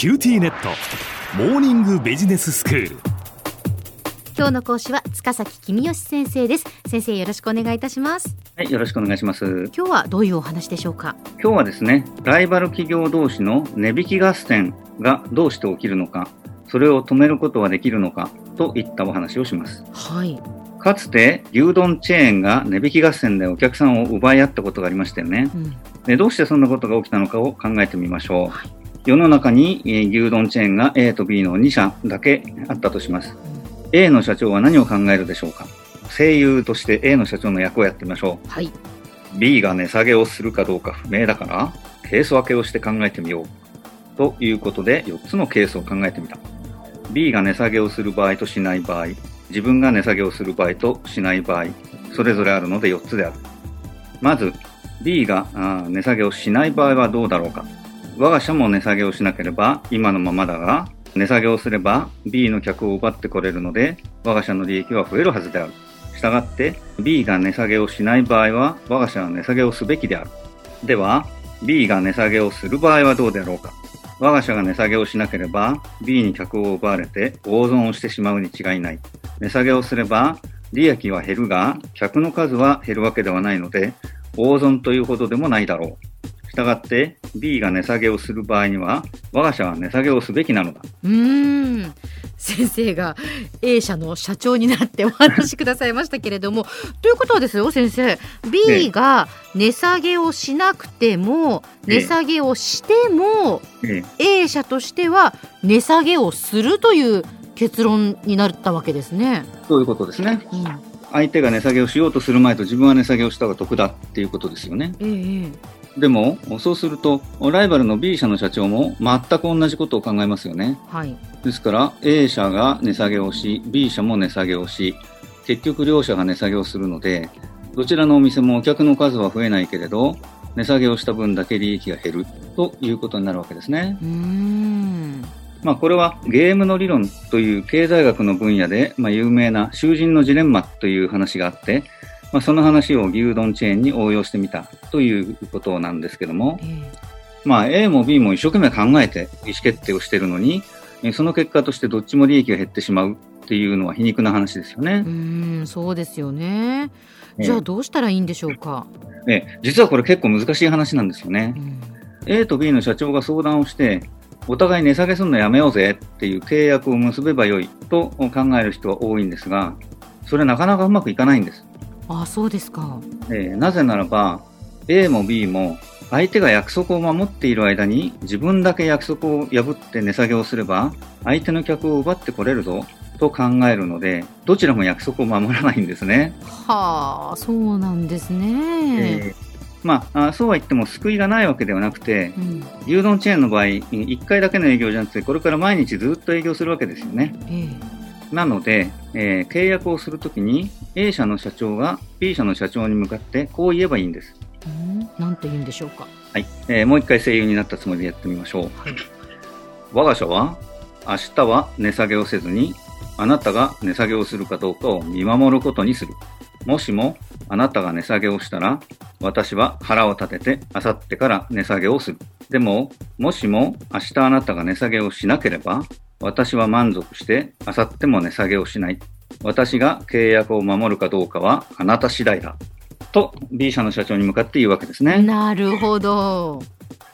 QTnet モーニングビジネススクール今日の講師は塚崎公義先生です先生よろしくお願いいたしますはい、よろしくお願いします。今日はどういうお話でしょうか？今日はですね、ライバル企業同士の値引き合戦がどうして起きるのか、それを止めることはできるのかといったお話をします。はいかつて牛丼チェーンが値引き合戦でお客さんを奪い合ったことがありましたよね。うんでどうしてそんなことが起きたのかを考えてみましょう。はい世の中にえー牛丼チェーンが A と B の2社だけあったとします。A の社長は何を考えるでしょうか？声優として A の社長の役をやってみましょう。はい B が値下げをするかどうか不明だから、ケース分けをして考えてみよう。ということで、4つのケースを考えてみた。B が値下げをする場合としない場合、自分が値下げをする場合としない場合、それぞれあるので4つである。まず、B が値下げをしない場合はどうだろうか。我が社も値下げをしなければ今のままだが、値下げをすれば B の客を奪ってこれるので、我が社の利益は増えるはずである。したがって B が値下げをしない場合は我が社は値下げをすべきである。では B が値下げをする場合はどうであろうか。我が社が値下げをしなければ B に客を奪われて大損をしてしまうに違いない。値下げをすれば利益は減るが客の数は減るわけではないので大損というほどでもないだろう。したがって B が値下げをする場合には我が社は値下げをすべきなのだ。うーん先生が A 社の社長になってお話しくださいましたけれどもということはですよ先生 B が値下げをしなくてもええ値下げをしてもえ A 社としては値下げをするという結論になったわけですね。そういうことですね。うん、相手が値下げをしようとする前と自分は値下げをした方が得だっていうことですよね。ええでも、そうすると、ライバルの B 社の社長も全く同じことを考えますよね。はい。ですから、A 社が値下げをし、B 社も値下げをし、結局両者が値下げをするので、どちらのお店もお客の数は増えないけれど、値下げをした分だけ利益が減るということになるわけですね。うーん。まあ、これはゲームの理論という経済学の分野で、まあ、有名な囚人のジレンマという話があって、まあ、その話を牛丼チェーンに応用してみたということなんですけども、ええまあ、A も B も一生懸命考えて意思決定をしているのに、えその結果としてどっちも利益が減ってしまうっていうのは皮肉な話ですよねう。ーん、そうですよね。ええじゃあどうしたらいいんでしょうか？え実はこれ結構難しい話なんですよねう。ん A と B の社長が相談をして、お互い値下げするのやめようぜっていう契約を結べばよいと考える人は多いんですが、それなかなかうまくいかないんです。あ、そうですか。えーなぜならば、A も B も相手が約束を守っている間に自分だけ約束を破って値下げをすれば、相手の客を奪ってこれるぞと考えるので、どちらも約束を守らないんですね。はあ、そうなんですね。えーまああ、そうは言っても救いがないわけではなくて、うん、牛丼チェーンの場合、1回だけの営業じゃなくて、これから毎日ずっと営業するわけですよね。ええなので、えー契約をするときに A 社の社長が B 社の社長に向かってこう言えばいいんです。うん、なんて言うんでしょうか。はい。えーもう一回声優になったつもりでやってみましょう。はい。我が社は明日は値下げをせずに、あなたが値下げをするかどうかを見守ることにする。もしもあなたが値下げをしたら、私は腹を立てて明後日から値下げをする。でも、もしも明日あなたが値下げをしなければ、私は満足して明後日も値下げをしない。私が契約を守るかどうかはあなた次第だ。と B 社の社長に向かって言うわけですね。なるほど。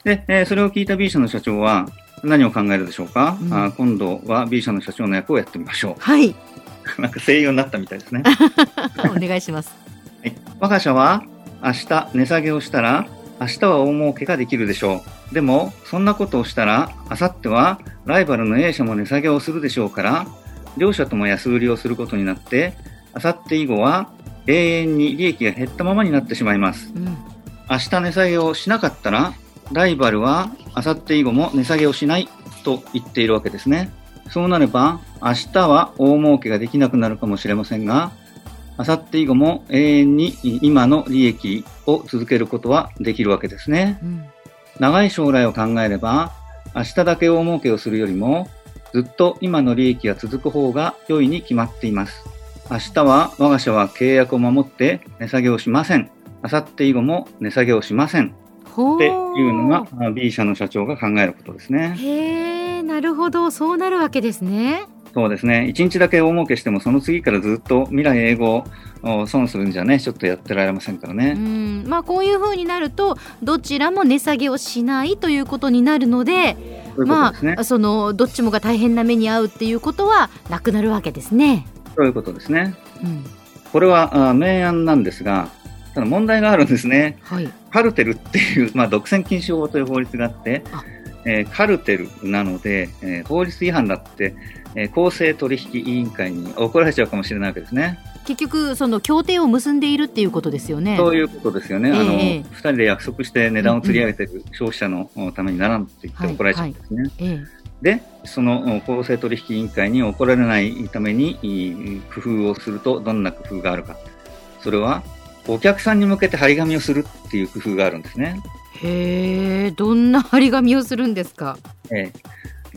で、えーそれを聞いた B 社の社長は何を考えるでしょうか、うんあー今度は B 社の社長の役をやってみましょはい。う。なんか声優になったみたいですね。お願いします。はい、我が社は明日値下げをしたら明日は大儲けができるでしょう。でも、そんなことをしたら、明後日はライバルの A 社も値下げをするでしょうから、両社とも安売りをすることになって、明後日以後は永遠に利益が減ったままになってしまいます。うん。明日値下げをしなかったら、ライバルは明後日以後も値下げをしないと言っているわけですね。そうなれば、明日は大儲けができなくなるかもしれませんが、明後日以後も永遠に今の利益を続けることはできるわけですね。うん。長い将来を考えれば、明日だけ大儲けをするよりも、ずっと今の利益が続く方が良いに決まっています。明日は我が社は契約を守って値下げをしません。明後日以後も値下げをしません。っていうのがあ B 社の社長が考えることですね。へえー、なるほどそうなるわけですね。そうですね。一日だけ大儲けしても、その次からずっと未来英語を損するんじゃね、ちょっとやってられませんからね。うんまあこういうふうになるとどちらも値下げをしないということになるのでそういうことま。あそのどっちもが大変な目に遭うっていうことはなくなるわけですね。そういうことですね。うん、これはあ明暗なんですが、ただ問題があるんですね。はい。カルテルっていう、まあ、独占禁止法という法律があってあ、えーカルテルなので、えー法律違反だって、えー公正取引委員会に怒られちゃうかもしれないわけですね。結局その協定を結んでいるっていうことですよね。そういうことですよね。あの、ええ二人で約束して値段を釣り上げてる消費者のおためにならんって言ってはい怒られちゃうんですね。えで、そのお公正取引委員会に怒られないために工夫をするとどんな工夫があるか。それは、お客さんに向けて張り紙をするっていう工夫があるんですね。えへえどんな張り紙をするんですか？えー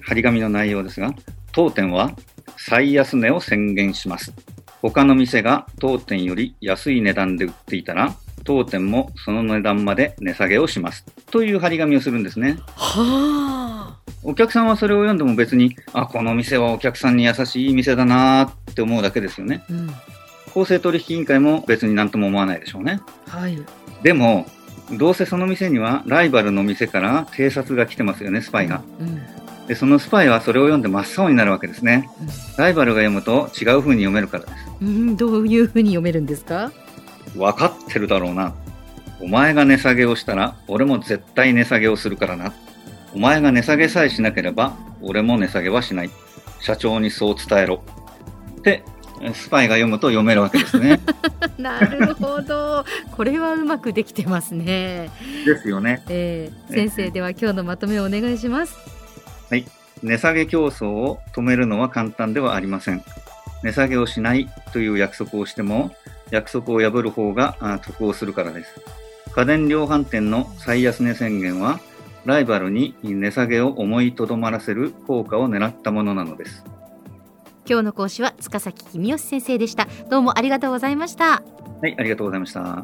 張り紙の内容ですが、当店は最安値を宣言します。他の店が当店より安い値段で売っていたら、当店もその値段まで値下げをします。という張り紙をするんですね。はあ。お客さんはそれを読んでも別に、あ、この店はお客さんに優しい店だなーって思うだけですよね。うん。公正取引委員会も別に何とも思わないでしょうね。はい。でも、どうせその店にはライバルの店から偵察が来てますよね、スパイが。うん。で、そのスパイはそれを読んで真っ青になるわけですね。ライバルが読むと違う風に読めるからです。うん、どういうふうに読めるんですか？分かってるだろうな。お前が値下げをしたら、俺も絶対値下げをするからな。お前が値下げさえしなければ、俺も値下げはしない。社長にそう伝えろ。って、スパイが読むと読めるわけですね。なるほど。これはうまくできてますね。ですよね。えー、先生では今日のまとめをお願いします。値下げ競争を止めるのは簡単ではありません。値下げをしないという約束をしても、約束を破る方があ得をするからです。家電量販店の最安値宣言は、ライバルに値下げを思いとどまらせる効果を狙ったものなのです。今日の講師は塚崎君吉先生でした。どうもありがとうございました。はい、ありがとうございました。